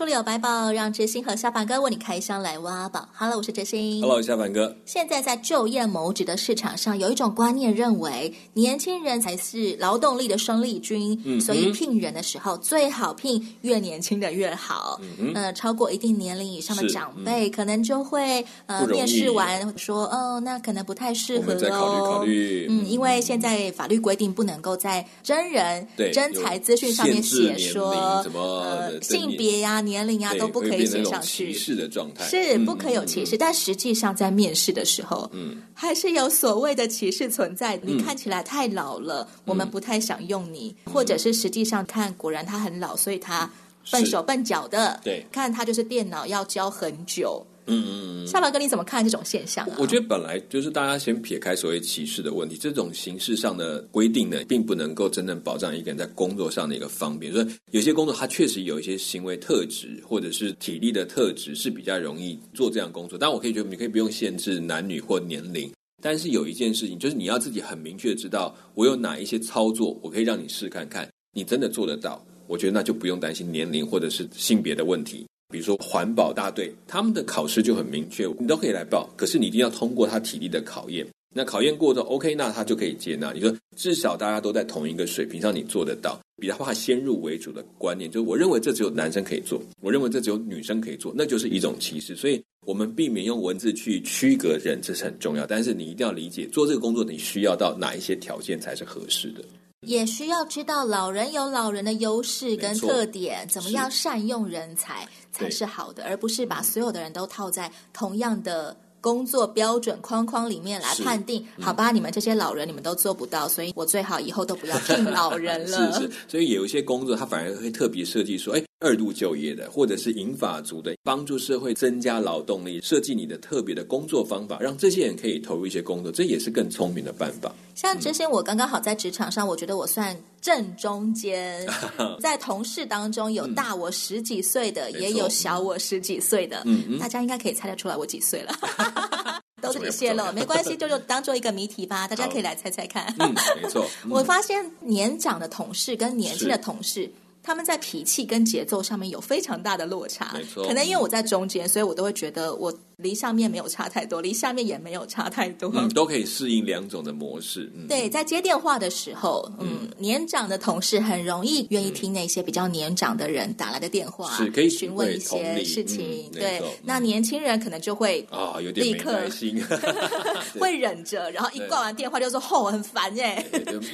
书里有百宝，让知心和下凡哥为你开箱来挖宝。Hello，我是知心。Hello，下凡哥。现在在就业谋职的市场上，有一种观念认为，年轻人才是劳动力的生力军，嗯、所以聘人的时候最好聘越年轻的越好。嗯，呃，超过一定年龄以上的长辈，嗯、可能就会呃面试完说，哦，那可能不太适合哦。再考虑考虑。嗯，因为现在法律规定不能够在真人真才资讯上面写说什么呃性别呀。啊，年龄啊都不可以写上去，歧视的状态。是不可以有歧视，嗯、但实际上在面试的时候，嗯，还是有所谓的歧视存在。嗯、你看起来太老了，嗯、我们不太想用你，嗯、或者是实际上看，果然他很老，所以他笨手笨脚的，对，看他就是电脑要教很久。嗯嗯嗯，下巴哥，你怎么看这种现象啊？我觉得本来就是大家先撇开所谓歧视的问题，这种形式上的规定呢，并不能够真正保障一个人在工作上的一个方便。所以有些工作它确实有一些行为特质或者是体力的特质是比较容易做这样工作。但我可以觉得你可以不用限制男女或年龄，但是有一件事情就是你要自己很明确的知道，我有哪一些操作，我可以让你试看看，你真的做得到，我觉得那就不用担心年龄或者是性别的问题。比如说环保大队，他们的考试就很明确，你都可以来报，可是你一定要通过他体力的考验。那考验过之后，OK，那他就可以接纳。你说至少大家都在同一个水平上，你做得到。比较怕先入为主的观念，就是我认为这只有男生可以做，我认为这只有女生可以做，那就是一种歧视。所以我们避免用文字去区隔人，这是很重要。但是你一定要理解，做这个工作你需要到哪一些条件才是合适的。也需要知道老人有老人的优势跟特点，怎么样善用人才才是好的，而不是把所有的人都套在同样的工作标准框框里面来判定。嗯、好吧，你们这些老人你们都做不到，所以我最好以后都不要聘老人了。是是，所以有一些工作他反而会特别设计说，哎。二度就业的，或者是银发族的，帮助社会增加劳动力，设计你的特别的工作方法，让这些人可以投入一些工作，这也是更聪明的办法。像之前我刚刚好在职场上，我觉得我算正中间，在同事当中有大我十几岁的，嗯、也有小我十几岁的，嗯，大家应该可以猜得出来我几岁了，都是你泄露，没关系，就就当做一个谜题吧，大家可以来猜猜看。嗯，没错，我发现年长的同事跟年轻的同事。他们在脾气跟节奏上面有非常大的落差，没错。可能因为我在中间，所以我都会觉得我离上面没有差太多，离下面也没有差太多，嗯，都可以适应两种的模式。嗯，对，在接电话的时候，嗯，嗯年长的同事很容易愿意听那些比较年长的人打来的电话，是可以询问一些事情。嗯、对，那年轻人可能就会啊、哦，有点没耐心，会忍着，然后一挂完电话就说：“吼、哦，很烦耶。”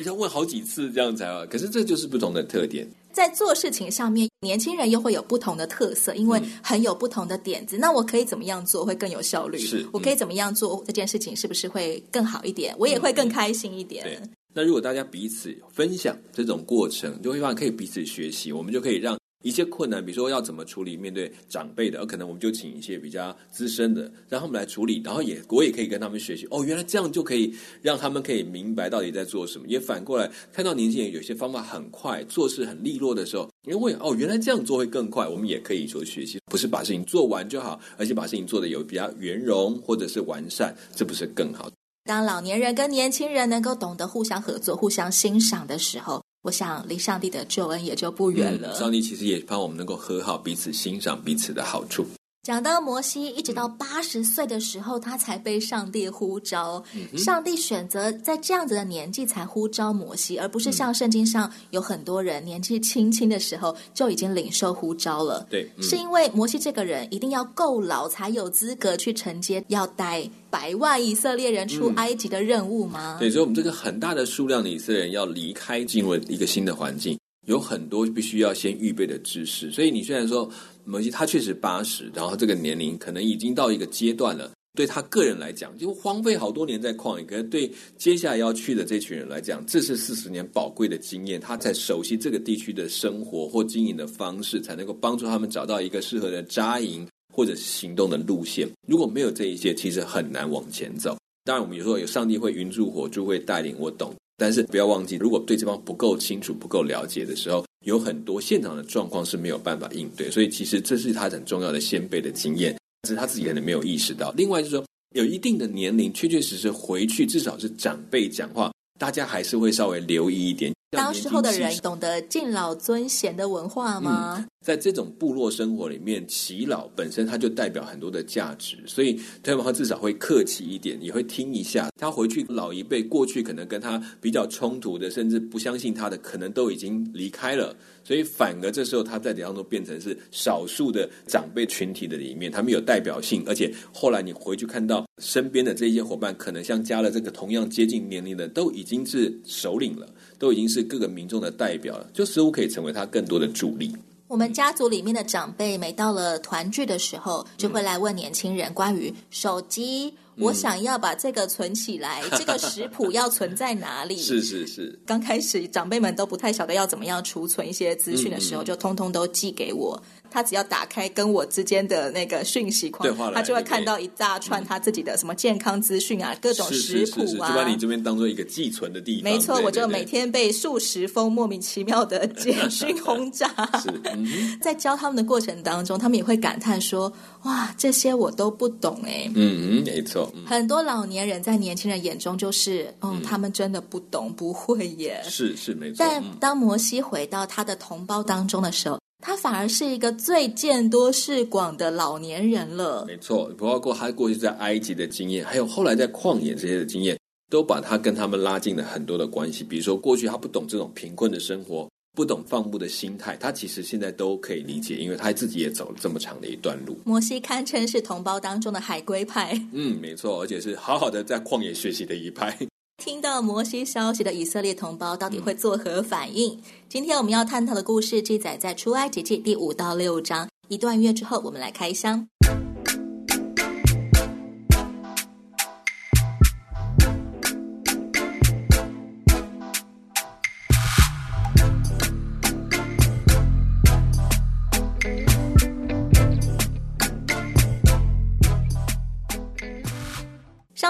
要问好几次这样才好。可是这就是不同的特点。在做事情上面，年轻人又会有不同的特色，因为很有不同的点子。嗯、那我可以怎么样做会更有效率？是，我可以怎么样做这件事情是不是会更好一点？我也会更开心一点。对，那如果大家彼此分享这种过程，就会发现可以彼此学习，我们就可以让。一些困难，比如说要怎么处理面对长辈的，而可能我们就请一些比较资深的，让他们来处理，然后也我也可以跟他们学习。哦，原来这样就可以让他们可以明白到底在做什么。也反过来看到年轻人有些方法很快，做事很利落的时候，因为哦，原来这样做会更快，我们也可以说学习，不是把事情做完就好，而且把事情做得有比较圆融或者是完善，这不是更好？当老年人跟年轻人能够懂得互相合作、互相欣赏的时候。我想离上帝的救恩也就不远了。嗯，上帝其实也帮我们能够和好，彼此欣赏彼此的好处。讲到摩西，一直到八十岁的时候，他才被上帝呼召。嗯、上帝选择在这样子的年纪才呼召摩西，而不是像圣经上有很多人年纪轻轻的时候就已经领受呼召了。对，嗯、是因为摩西这个人一定要够老才有资格去承接要带百万以色列人出埃及的任务吗？嗯、对，所以我们这个很大的数量的以色列人要离开，进入一个新的环境。有很多必须要先预备的知识，所以你虽然说摩西他确实八十，然后这个年龄可能已经到一个阶段了，对他个人来讲，就荒废好多年在旷野，可是对接下来要去的这群人来讲，这是四十年宝贵的经验，他在熟悉这个地区的生活或经营的方式，才能够帮助他们找到一个适合的扎营或者行动的路线。如果没有这一些，其实很难往前走。当然，我们有时候有上帝会云助火柱会带领我懂，但是不要忘记，如果对这方不够清楚、不够了解的时候，有很多现场的状况是没有办法应对。所以，其实这是他很重要的先辈的经验，只是他自己可能没有意识到。另外就是说，有一定的年龄，确确实实回去，至少是长辈讲话，大家还是会稍微留意一点。当时候的人懂得敬老尊贤的文化吗？嗯，在这种部落生活里面，耆老本身它就代表很多的价值，所以他们至少会客气一点，也会听一下。他回去老一辈过去可能跟他比较冲突的，甚至不相信他的，可能都已经离开了。所以反而这时候他在当中变成是少数的长辈群体的里面，他们有代表性，而且后来你回去看到身边的这些伙伴，可能像加了这个同样接近年龄的，都已经是首领了。都已经是各个民众的代表了，就似乎可以成为他更多的助力。我们家族里面的长辈，每到了团聚的时候，就会来问年轻人关于手机。我想要把这个存起来，这个食谱要存在哪里？是是是。刚开始长辈们都不太晓得要怎么样储存一些资讯的时候，就通通都寄给我。他只要打开跟我之间的那个讯息框，他就会看到一大串他自己的什么健康资讯啊，各种食谱啊，就把你这边当做一个寄存的地方。没错，我就每天被数十封莫名其妙的简讯轰炸。是，嗯，在教他们的过程当中，他们也会感叹说：“哇，这些我都不懂哎。”嗯嗯，没错。很多老年人在年轻人眼中就是，嗯，嗯，他们真的不懂，不会耶。是是没错。但当摩西回到他的同胞当中的时候，他反而是一个最见多识广的老年人了。没错，包括他过去在埃及的经验，还有后来在旷野这些的经验，都把他跟他们拉近了很多的关系。比如说，过去他不懂这种贫困的生活，不懂放牧的心态，他其实现在都可以理解，因为他自己也走了这么长的一段路。摩西堪称是同胞当中的海归派。嗯，没错，而且是好好的在旷野学习的一派。听到摩西消息的以色列同胞到底会作何反应？今天我们要探讨的故事记载在出埃及记第五到六章。一段月之后，我们来开箱。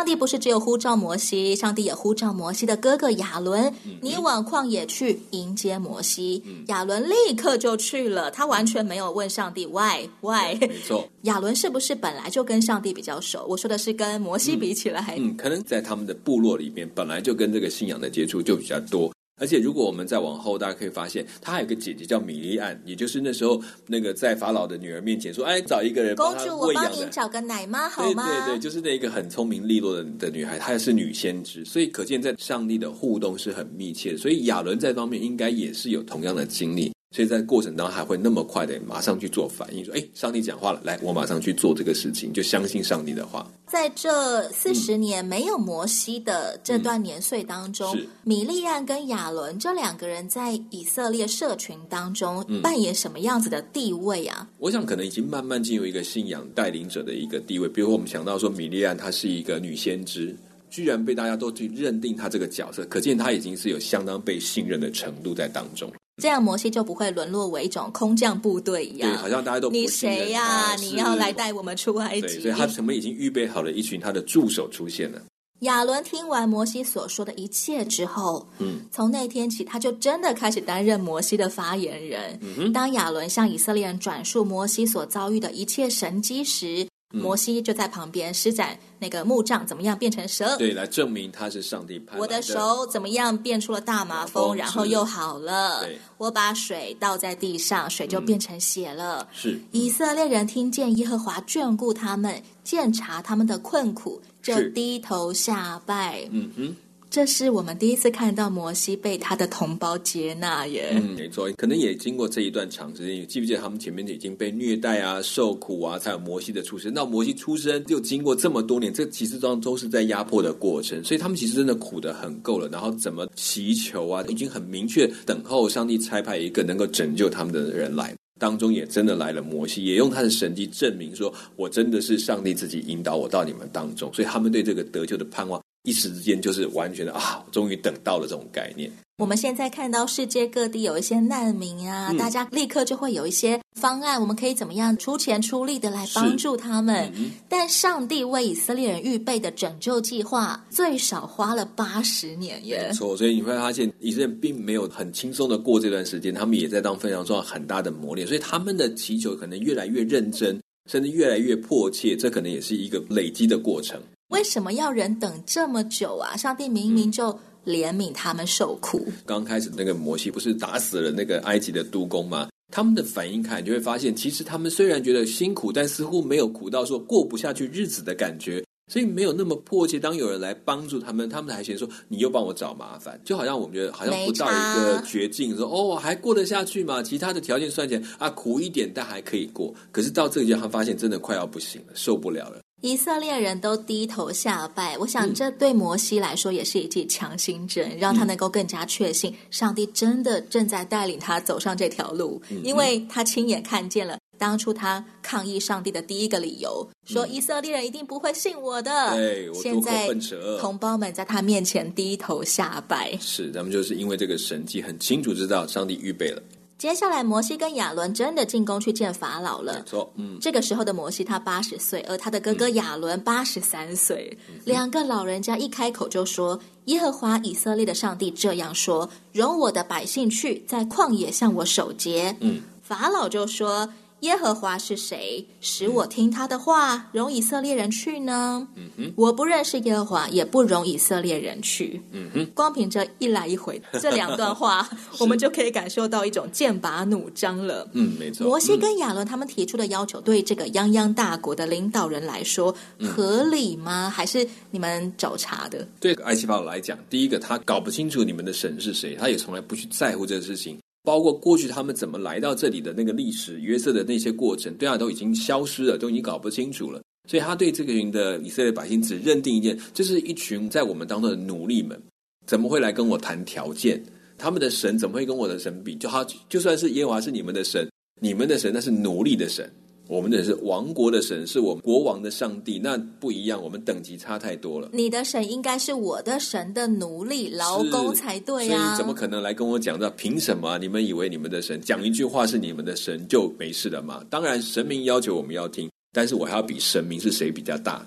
帝不是只有呼召摩西，上帝也呼召摩西的哥哥亚伦，嗯、你往旷野去迎接摩西。嗯、亚伦立刻就去了，他完全没有问上帝 why why。没错，亚伦是不是本来就跟上帝比较熟？我说的是跟摩西比起来，嗯，嗯，可能在他们的部落里面，本来就跟这个信仰的接触就比较多。而且，如果我们再往后，大家可以发现，他还有个姐姐叫米利安，也就是那时候那个在法老的女儿面前说：“哎，找一个人帮他喂养的。”公主，我帮您找个奶妈好吗？对对对，就是那一个很聪明利落的的女孩，她也是女先知，所以可见在上帝的互动是很密切的。所以亚伦在方面应该也是有同样的经历。所以在过程当中还会那么快的马上去做反应，说：“哎，上帝讲话了，来，我马上去做这个事情，就相信上帝的话。”在这四十年没有摩西的这段年岁当中，嗯、米利暗跟亚伦这两个人在以色列社群当中扮演什么样子的地位啊？我想可能已经慢慢进入一个信仰带领者的一个地位。比如我们想到说，米利暗她是一个女先知，居然被大家都去认定她这个角色，可见她已经是有相当被信任的程度在当中。这样摩西就不会沦落为一种空降部队一样，对，好像大家都不你谁呀、啊？你要来带我们出埃及？所以他前面已经预备好了一群他的助手出现了。亚伦听完摩西所说的一切之后，嗯，从那天起，他就真的开始担任摩西的发言人。当亚伦向以色列人转述摩西所遭遇的一切神迹时，摩西就在旁边施展那个木杖怎么样变成蛇？对，来证明他是上帝派来的。我的手怎么样变出了大麻风，然后又好了。我把水倒在地上，水就变成血了。是，嗯，以色列人听见耶和华眷顾他们，鉴察他们的困苦，就低头下拜。嗯哼。这是我们第一次看到摩西被他的同胞接纳耶。嗯，没错，可能也经过这一段长时间。记不记得他们前面已经被虐待啊、受苦啊，才有摩西的出生。那摩西出生就经过这么多年，这其实都都是在压迫的过程。所以他们其实真的苦的很够了。然后怎么祈求啊，已经很明确等候上帝差派一个能够拯救他们的人来。当中也真的来了摩西，也用他的神迹证明说，我真的是上帝自己引导我到你们当中。所以他们对这个得救的盼望。一时之间就是完全的啊，终于等到了这种概念。我们现在看到世界各地有一些难民啊，嗯、大家立刻就会有一些方案，我们可以怎么样出钱出力的来帮助他们？嗯、但上帝为以色列人预备的拯救计划，最少花了八十年耶。没错，所以你会发现以色列人并没有很轻松的过这段时间，他们也在当非常重要很大的磨练，所以他们的祈求可能越来越认真，甚至越来越迫切，这可能也是一个累积的过程。为什么要人等这么久啊？上帝明明就、嗯。怜悯他们受苦。刚开始那个摩西不是打死了那个埃及的督工吗？他们的反应看，你就会发现，其实他们虽然觉得辛苦，但似乎没有苦到说过不下去日子的感觉，所以没有那么迫切。当有人来帮助他们，他们还嫌说你又帮我找麻烦，就好像我们觉得好像不到一个绝境，说哦还过得下去吗？其他的条件算起来啊苦一点，但还可以过。可是到这个地方，他发现真的快要不行了，受不了了。以色列人都低头下拜，我想这对摩西来说也是一剂强心针，嗯、让他能够更加确信上帝真的正在带领他走上这条路，嗯、因为他亲眼看见了当初他抗议上帝的第一个理由，嗯、说以色列人一定不会信我的。对，我现在同胞们在他面前低头下拜，是，咱们就是因为这个神迹很清楚知道上帝预备了。接下来，摩西跟亚伦真的进宫去见法老了。没错，嗯，这个时候的摩西他八十岁，而他的哥哥亚伦八十三岁，嗯、两个老人家一开口就说：“耶和华以色列的上帝这样说：容我的百姓去，在旷野向我守节。”嗯，法老就说。耶和华是谁？使我听他的话，容以色列人去呢？嗯哼，我不认识耶和华，也不容以色列人去。嗯哼，光凭这一来一回 这两段话，我们就可以感受到一种剑拔弩张了。嗯，没错。摩西跟亚伦他们提出的要求，对这个泱泱大国的领导人来说，合理吗？还是你们找茬的？对埃及法老来讲，第一个他搞不清楚你们的神是谁，他也从来不去在乎这个事情。包括过去他们怎么来到这里的那个历史，约瑟的那些过程，对他都已经消失了，都已经搞不清楚了。所以他对这个群的以色列百姓只认定一件，这是一群在我们当中的奴隶们，怎么会来跟我谈条件？他们的神怎么会跟我的神比？就他，就算是耶和华是你们的神，你们的神那是奴隶的神。我们的是王国的神，是我们国王的上帝，那不一样，我们等级差太多了。你的神应该是我的神的奴隶劳工才对呀，啊，所以怎么可能来跟我讲到凭什么？你们以为你们的神讲一句话是你们的神就没事了吗？当然，神明要求我们要听，但是我还要比神明是谁比较大。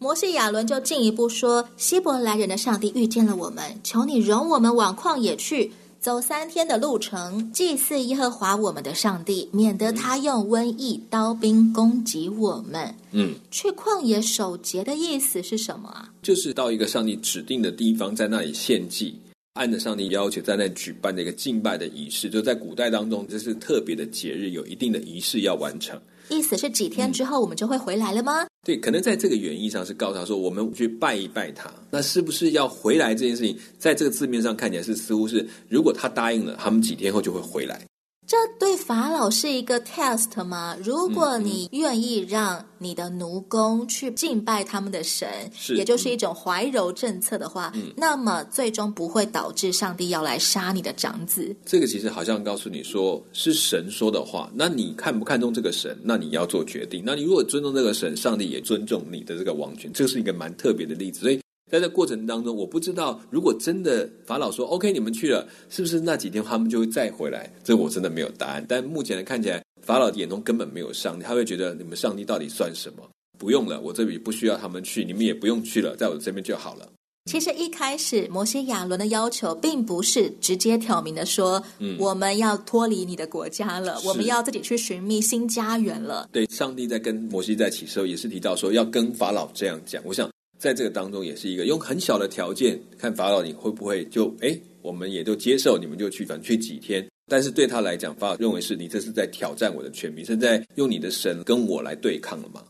摩西亚伦就进一步说：希伯来人的上帝遇见了我们，求你容我们往旷野去。走三天的路程，祭祀耶和华我们的上帝，免得他用瘟疫、刀兵攻击我们。嗯，去旷野守节的意思是什么啊？就是到一个上帝指定的地方，在那里献祭，按着上帝要求，在那里举办的一个敬拜的仪式。就在古代当中，这是特别的节日，有一定的仪式要完成。意思是几天之后我们就会回来了吗？对，可能在这个原意上是告诉他说，我们去拜一拜他。那是不是要回来这件事情，在这个字面上看起来是似乎是，如果他答应了，他们几天后就会回来。这对法老是一个 test 吗？如果你愿意让你的奴工去敬拜他们的神，是也就是一种怀柔政策的话，嗯、那么最终不会导致上帝要来杀你的长子。这个其实好像告诉你说，是神说的话，那你看不看重这个神？那你要做决定。那你如果尊重这个神，上帝也尊重你的这个王权，这是一个蛮特别的例子。所以。在这过程当中，我不知道如果真的法老说 “OK”，你们去了，是不是那几天他们就会再回来？这我真的没有答案。但目前来看起来，法老眼中根本没有上帝，他会觉得你们上帝到底算什么？不用了，我这里不需要他们去，你们也不用去了，在我这边就好了。其实一开始，摩西亚伦的要求并不是直接挑明的说，嗯，我们要脱离你的国家了，我们要自己去寻觅新家园了。对，上帝在跟摩西在一起的时候，也是提到说要跟法老这样讲。我想。在这个当中，也是一个用很小的条件看法老，你会不会就哎，我们也就接受，你们就去，反正去几天。但是对他来讲，法老认为是你这是在挑战我的权柄，是在用你的神跟我来对抗了吗？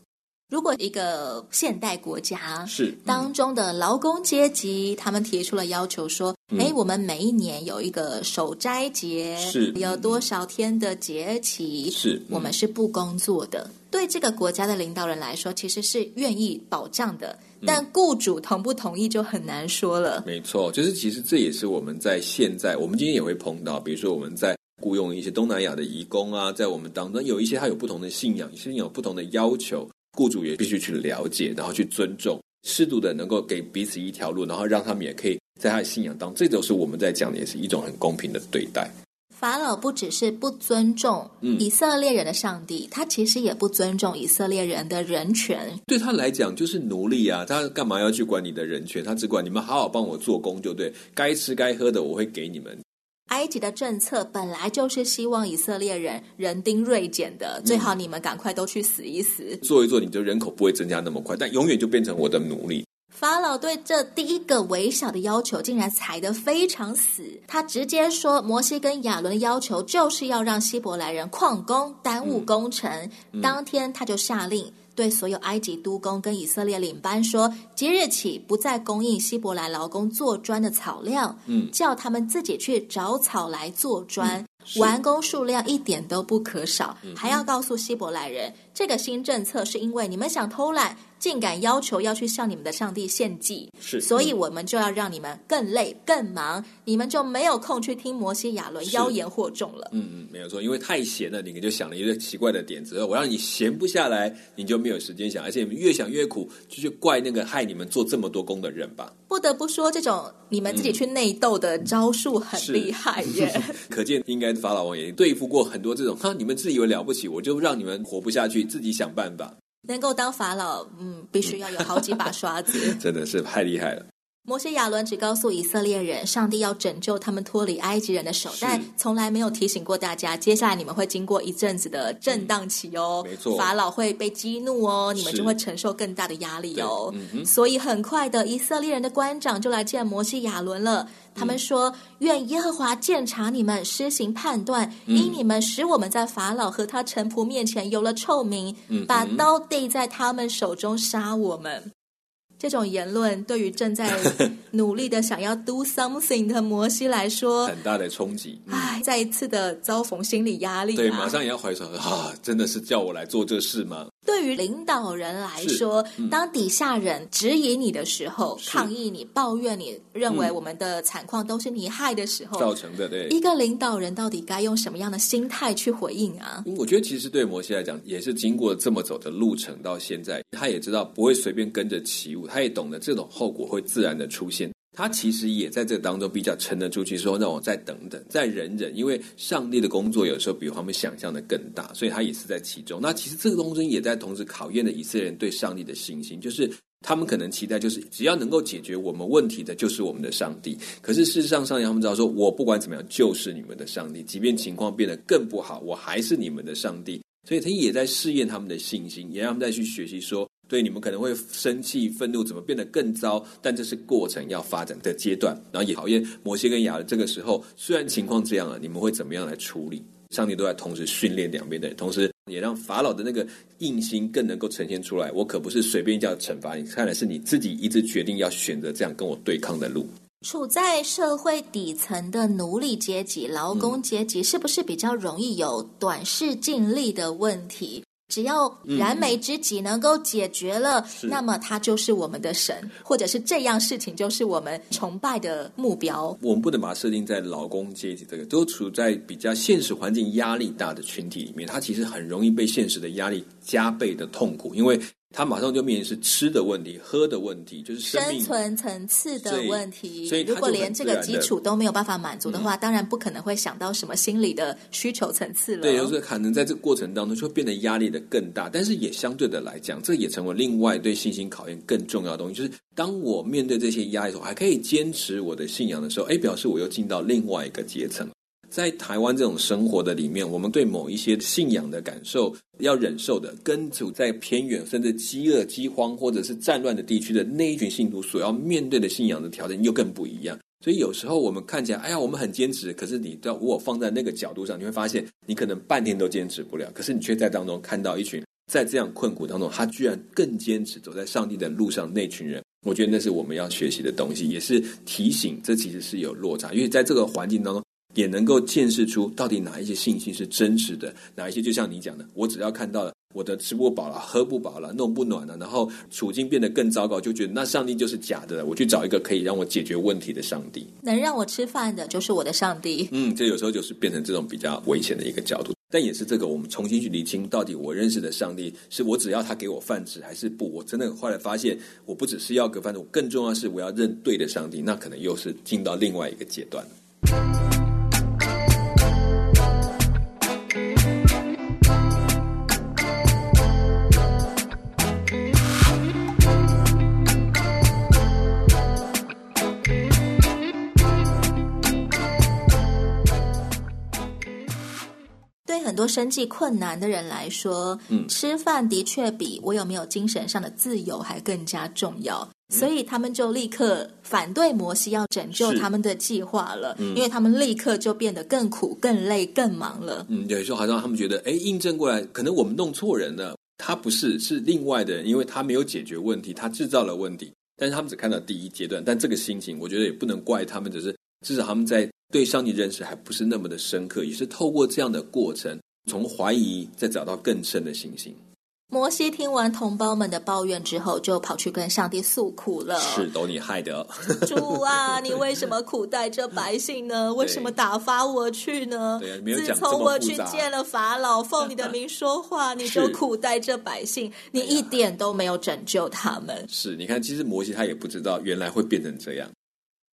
如果一个现代国家是当中的劳工阶级，他们提出了要求说：“哎、嗯，我们每一年有一个守斋节，是有多少天的节期，是、嗯、我们是不工作的。”对这个国家的领导人来说，其实是愿意保障的，但雇主同不同意就很难说了。没错，就是其实这也是我们在现在，我们今天也会碰到，比如说我们在雇佣一些东南亚的移工啊，在我们当中有一些他有不同的信仰，有些有不同的要求。雇主也必须去了解，然后去尊重。适度的能够给彼此一条路，然后让他们也可以在他的信仰当中，这就是我们在讲的，也是一种很公平的对待。法老不只是不尊重以色列人的上帝，嗯、他其实也不尊重以色列人的人权。对他来讲，就是奴隶啊！他干嘛要去管你的人权？他只管你们好好帮我做工就对，该吃该喝的我会给你们。埃及的政策本来就是希望以色列人人丁锐减的，最好你们赶快都去死一死，嗯、做一做，你的人口不会增加那么快，但永远就变成我的奴隶。法老对这第一个微小的要求竟然踩得非常死，他直接说：“摩西跟亚伦的要求就是要让希伯来人旷工，耽误工程。嗯嗯”当天他就下令对所有埃及督工跟以色列领班说：“即日起不再供应希伯来劳工做砖的草料，嗯，叫他们自己去找草来做砖，嗯、完工数量一点都不可少。嗯、还要告诉希伯来人，这个新政策是因为你们想偷懒。”竟敢要求要去向你们的上帝献祭，是，所以我们就要让你们更累、更忙，你们就没有空去听摩西、亚伦妖言惑众了。嗯嗯，没有错，因为太闲了，你们就想了一个奇怪的点子，我让你闲不下来，你就没有时间想，而且你们越想越苦，就去怪那个害你们做这么多工的人吧。不得不说，这种你们自己去内斗的招数很厉害耶。嗯、可见，应该法老王也对付过很多这种，哈，你们自以为了不起，我就让你们活不下去，自己想办法。能够当法老，嗯，必须要有好几把刷子，真的是太厉害了。摩西亚伦只告诉以色列人，上帝要拯救他们脱离埃及人的手，但从来没有提醒过大家，接下来你们会经过一阵子的震荡期哦。没错，法老会被激怒哦，你们就会承受更大的压力哦。嗯、所以很快的，以色列人的官长就来见摩西亚伦了。他们说：“愿耶和华鉴察你们，施行判断，因你们使我们在法老和他臣仆面前有了臭名，把刀递在他们手中杀我们。”这种言论对于正在努力的想要 do something 的摩西来说，很大的冲击。再一次的遭逢心理压力、啊。对，马上也要怀疑说啊，真的是叫我来做这事吗？对于领导人来说，嗯、当底下人质疑你的时候，抗议你、抱怨你，认为我们的惨况都是你害的时候，造成的。对，一个领导人到底该用什么样的心态去回应啊？我觉得其实对摩西来讲，也是经过这么走的路程到现在，他也知道不会随便跟着起舞。他也懂得这种后果会自然的出现，他其实也在这当中比较沉得住气，说让我再等等，再忍忍，因为上帝的工作有时候比他们想象的更大，所以他也是在其中。那其实这个东西也在同时考验了以色列人对上帝的信心，就是他们可能期待，就是只要能够解决我们问题的，就是我们的上帝。可是事实上，上帝他们知道说，我不管怎么样，就是你们的上帝，即便情况变得更不好，我还是你们的上帝。所以他也在试验他们的信心，也让他们再去学习说。对，你们可能会生气、愤怒，怎么变得更糟？但这是过程要发展的阶段，然后也考验摩西跟亚伦。这个时候，虽然情况这样了，你们会怎么样来处理？上帝都在同时训练两边的人，同时也让法老的那个硬心更能够呈现出来。我可不是随便叫惩罚你，看来是你自己一直决定要选择这样跟我对抗的路。处在社会底层的奴隶阶级、劳工阶级，是不是比较容易有短视尽力的问题？只要燃眉之急能够解决了，嗯、那么他就是我们的神，或者是这样事情就是我们崇拜的目标。我们不能把它设定在劳工阶级这个，都处在比较现实环境压力大的群体里面，他其实很容易被现实的压力加倍的痛苦，因为。他马上就面临是吃的问题、喝的问题，就是生，生存层次的问题。所以，如果连这个基础都没有办法满足的话，嗯、当然不可能会想到什么心理的需求层次了。对，就是可能在这个过程当中就会变得压力的更大，但是也相对的来讲，这也成为另外对信心考验更重要的东西。就是当我面对这些压力的时候，还可以坚持我的信仰的时候，哎，表示我又进到另外一个阶层。在台湾这种生活的里面，我们对某一些信仰的感受要忍受的，跟处在偏远甚至饥饿、饥荒或者是战乱的地区的那一群信徒所要面对的信仰的条件又更不一样。所以有时候我们看起来，哎呀，我们很坚持，可是你到如果放在那个角度上，你会发现你可能半天都坚持不了。可是你却在当中看到一群在这样困苦当中，他居然更坚持走在上帝的路上那群人，我觉得那是我们要学习的东西，也是提醒这其实是有落差，因为在这个环境当中。也能够见识出到底哪一些信息是真实的，哪一些就像你讲的，我只要看到了我的吃不饱了、喝不饱了、弄不暖了，然后处境变得更糟糕，就觉得那上帝就是假的。我去找一个可以让我解决问题的上帝，能让我吃饭的就是我的上帝。嗯，这有时候就是变成这种比较危险的一个角度。但也是这个，我们重新去厘清，到底我认识的上帝是我只要他给我饭吃，还是不？我真的后来发现，我不只是要个饭吃，我更重要的是我要认对的上帝，那可能又是进到另外一个阶段。很多生计困难的人来说，嗯，吃饭的确比我有没有精神上的自由还更加重要，嗯，所以他们就立刻反对摩西要拯救他们的计划了，嗯，因为他们立刻就变得更苦、更累、更忙了。嗯，有时候好像他们觉得，哎，印证过来，可能我们弄错人了，他不是，是另外的人，因为他没有解决问题，他制造了问题，但是他们只看到第一阶段，但这个心情，我觉得也不能怪他们，只是至少他们在。对上帝认识还不是那么的深刻，也是透过这样的过程，从怀疑再找到更深的信心。摩西听完同胞们的抱怨之后，就跑去跟上帝诉苦了。是都你害的，主啊，你为什么苦待这百姓呢？为什么打发我去呢？自从我去见了法老，奉你的名 说话，你就苦待这百姓，你一点都没有拯救他们。是，你看，其实摩西他也不知道，原来会变成这样。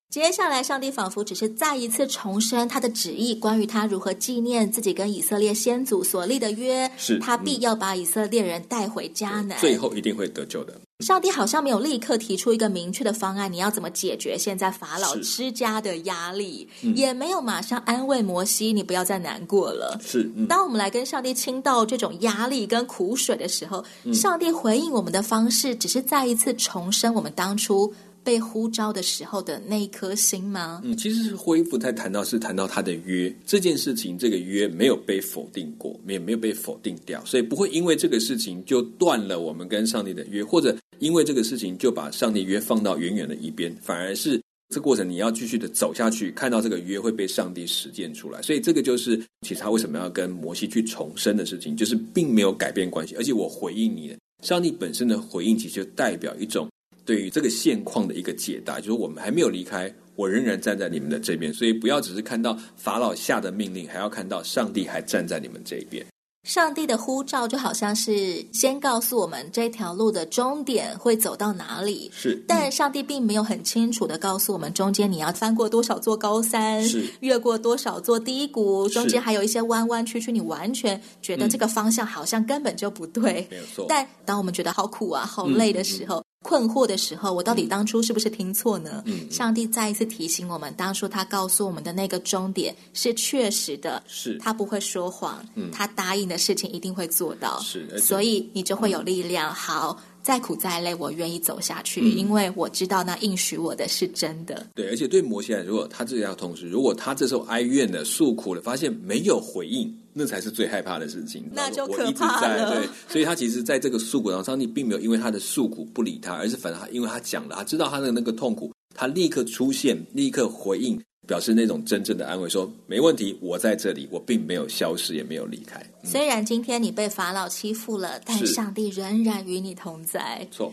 接下来，上帝仿佛只是再一次重申他的旨意，关于他如何纪念自己跟以色列先祖所立的约，是他必要把以色列人带回迦南，最后一定会得救的。上帝好像没有立刻提出一个明确的方案，你要怎么解决现在法老施加的压力，也没有马上安慰摩西，你不要再难过了。是，嗯、当我们来跟上帝倾倒这种压力跟苦水的时候，上帝回应我们的方式，只是再一次重申我们当初。被呼召的时候的那一颗心吗？嗯，其实是恢复在谈到是谈到他的约这件事情，这个约没有被否定过，也没有被否定掉，所以不会因为这个事情就断了我们跟上帝的约，或者因为这个事情就把上帝约放到远远的一边，反而是这过程你要继续的走下去，看到这个约会被上帝实践出来。所以这个就是其实他为什么要跟摩西去重申的事情，就是并没有改变关系，而且我回应你的，上帝本身的回应，其实就代表一种。对于这个现况的一个解答，就是我们还没有离开，我仍然站在你们的这边，所以不要只是看到法老下的命令，还要看到上帝还站在你们这一边。上帝的呼召就好像是先告诉我们这条路的终点会走到哪里，是，但上帝并没有很清楚的告诉我们中间你要翻过多少座高山，是，越过多少座低谷，中间还有一些弯弯曲曲，你完全觉得这个方向好像根本就不对，没有错。但当我们觉得好苦啊、好累的时候。嗯嗯困惑的时候，我到底当初是不是听错呢？嗯，上帝再一次提醒我们，当初他告诉我们的那个终点是确实的，是他不会说谎，嗯，他答应的事情一定会做到，是，所以你就会有力量。嗯，好。再苦再累，我愿意走下去，嗯，因为我知道那应许我的是真的。对，而且对摩西来说，如果他自己要同时，如果他这时候哀怨的诉苦了，发现没有回应，那才是最害怕的事情。那就可怕了。对，所以他其实在这个诉苦当中，上帝并没有因为他的诉苦不理他，而是反而他因为他讲了，他知道他的那个痛苦，他立刻出现，立刻回应。表示那种真正的安慰说，说没问题，我在这里，我并没有消失，也没有离开。嗯、虽然今天你被法老欺负了，但上帝仍然与你同在。错，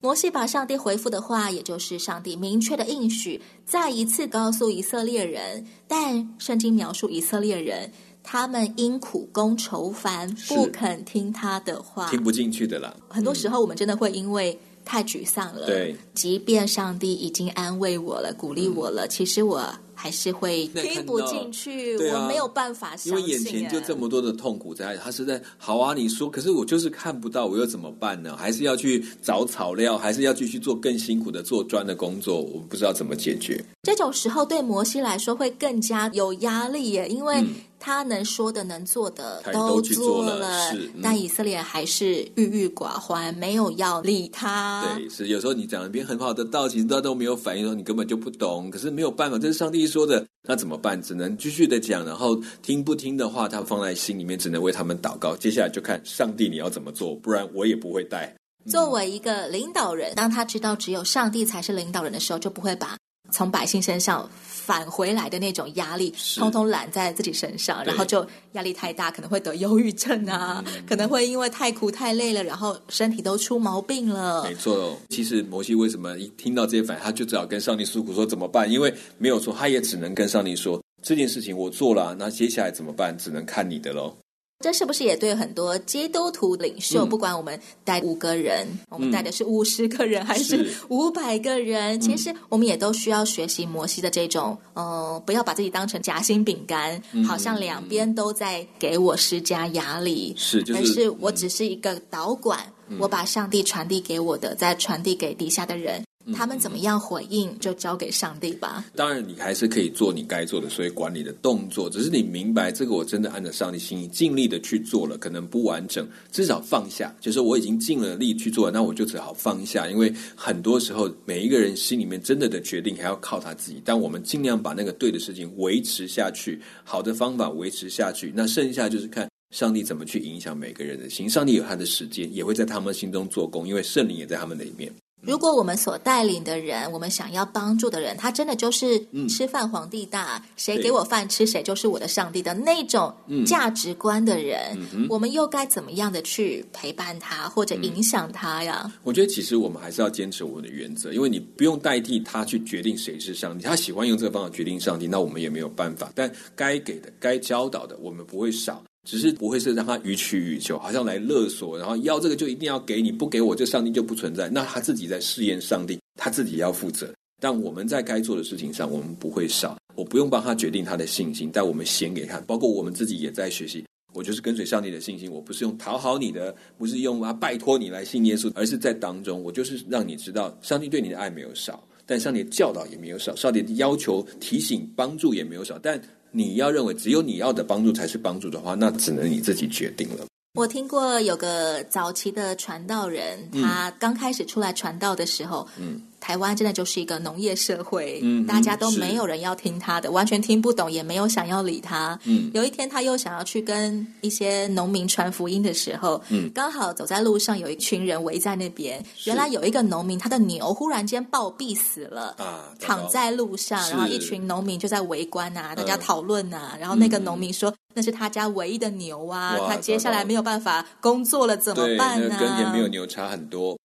摩西把上帝回复的话，也就是上帝明确的应许，再一次告诉以色列人。但圣经描述以色列人，他们因苦功愁烦，不肯听他的话，听不进去的啦。很多时候，我们真的会因为。太沮丧了。对，即便上帝已经安慰我了，鼓励我了，嗯、其实我还是会听不进去。啊、我没有办法相信，因为眼前就这么多的痛苦在，他是在好啊。你说，可是我就是看不到，我又怎么办呢？还是要去找草料，还是要继续做更辛苦的做砖的工作？我不知道怎么解决。这种时候对摩西来说会更加有压力耶，因为、嗯。他能说的、能做的都做了，做了是，但以色列还是郁郁寡欢，没有要理他。对，是有时候你讲一遍很好的道，其实他都没有反应，说你根本就不懂。可是没有办法，这是上帝说的，那怎么办？只能继续的讲，然后听不听的话，他放在心里面，只能为他们祷告。接下来就看上帝你要怎么做，不然我也不会带。作为一个领导人，当他知道只有上帝才是领导人的时候，就不会把从百姓身上。返回来的那种压力，通通揽在自己身上，然后就压力太大，可能会得忧郁症啊，嗯、可能会因为太苦太累了，然后身体都出毛病了。没错，其实摩西为什么一听到这些反应，他就只好跟上帝诉苦说怎么办？因为没有错，他也只能跟上帝说这件事情我做了，那接下来怎么办？只能看你的喽。这是不是也对很多基督徒领袖，嗯、不管我们带五个人，嗯、我们带的是五十个人还是五百个人，其实我们也都需要学习摩西的这种，呃，不要把自己当成夹心饼干，嗯、好像两边都在给我施加压力，是，就是、而是我只是一个导管，嗯、我把上帝传递给我的，再传递给底下的人。他们怎么样回应，就交给上帝吧。当然，你还是可以做你该做的，所以管理的动作，只是你明白这个，我真的按照上帝心意尽力的去做了，可能不完整，至少放下。就是我已经尽了力去做了，那我就只好放下。因为很多时候，每一个人心里面真的的决定还要靠他自己。但我们尽量把那个对的事情维持下去，好的方法维持下去。那剩下就是看上帝怎么去影响每个人的心。上帝有他的时间，也会在他们心中做工，因为圣灵也在他们的里面。如果我们所带领的人，我们想要帮助的人，他真的就是吃饭皇帝大，嗯、谁给我饭吃，谁就是我的上帝的那种价值观的人，嗯、我们又该怎么样的去陪伴他或者影响他呀？我觉得其实我们还是要坚持我们的原则，因为你不用代替他去决定谁是上帝，他喜欢用这个方法决定上帝，那我们也没有办法。但该给的、该教导的，我们不会少。只是不会是让他予取予求，好像来勒索，然后要这个就一定要给你，不给我这上帝就不存在。那他自己在试验上帝，他自己要负责。但我们在该做的事情上，我们不会少。我不用帮他决定他的信心，但我们先给他。包括我们自己也在学习，我就是跟随上帝的信心。我不是用讨好你的，不是用啊拜托你来信耶稣，而是在当中，我就是让你知道，上帝对你的爱没有少，但上帝教导也没有少，上帝的要求、提醒、帮助也没有少，但。你要认为只有你要的帮助才是帮助的话，那只能你自己决定了。我听过有个早期的传道人，他刚开始出来传道的时候，嗯。台湾真的就是一个农业社会，嗯，大家都没有人要听他的，完全听不懂，也没有想要理他。嗯，有一天他又想要去跟一些农民传福音的时候，嗯，刚好走在路上，有一群人围在那边。原来有一个农民，他的牛忽然间暴毙死了，啊，躺在路上，然后一群农民就在围观啊，大家讨论啊，然后那个农民说，那是他家唯一的牛啊，他接下来没有办法工作了，怎么办呢？跟也没有牛差很多。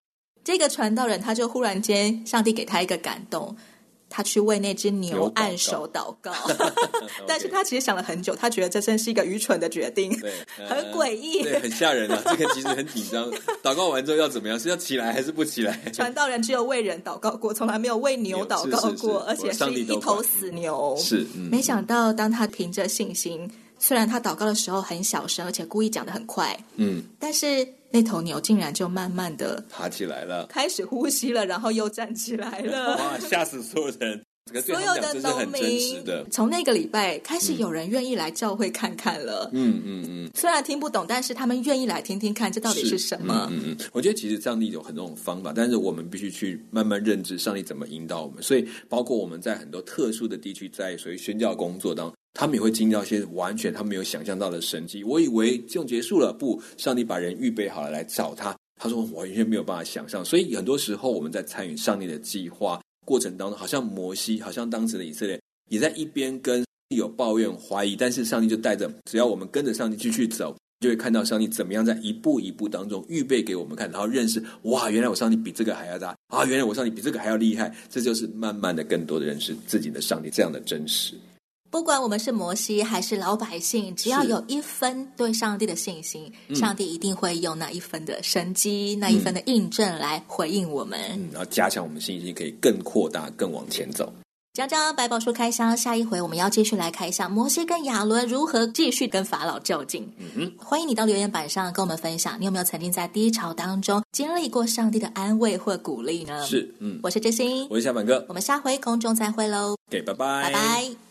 这个传道人他就忽然间，上帝给他一个感动，他去为那只牛按手祷告。但是他其实想了很久，他觉得这真是一个愚蠢的决定，对，很诡异，对，很吓人啊！这个其实很紧张。祷告完之后要怎么样？是要起来还是不起来？传道人只有为人祷告过，从来没有为牛祷告过，而且是一头死牛。是，嗯、没想到当他凭着信心，虽然他祷告的时候很小声，而且故意讲的很快，嗯，但是。那头牛竟然就慢慢的爬起来了，开始呼吸了，然后又站起来了。哇！吓死所有人！所有的农民从那个礼拜开始，有人愿意来教会看看了。嗯嗯嗯。虽然听不懂，但是他们愿意来听听看，这到底是什么？嗯嗯。我觉得其实上帝有很多种方法，但是我们必须去慢慢认知上帝怎么引导我们。所以，包括我们在很多特殊的地区，在所谓宣教工作当中。他们也会经历到一些完全他没有想象到的神迹。我以为这种结束了，不，上帝把人预备好了来找他。他说我完全没有办法想象。所以很多时候我们在参与上帝的计划过程当中，好像摩西，好像当时的以色列，也在一边跟有抱怨怀疑，但是上帝就带着，只要我们跟着上帝继续走，就会看到上帝怎么样在一步一步当中预备给我们看，然后认识哇，原来我上帝比这个还要大啊，原来我上帝比这个还要厉害。这就是慢慢的更多的认识自己的上帝这样的真实。不管我们是摩西还是老百姓，只要有一分对上帝的信心，是上帝一定会用那一分的神机、嗯、那一分的印证来回应我们，嗯、然后加强我们信心，可以更扩大、更往前走。讲讲百宝书开箱，下一回我们要继续来开箱摩西跟亚伦如何继续跟法老较劲。嗯哼，欢迎你到留言板上跟我们分享，你有没有曾经在低潮当中经历过上帝的安慰或鼓励呢？是，嗯，我是真心，我是小满哥，我们下回空中再会喽。给，拜拜，拜拜。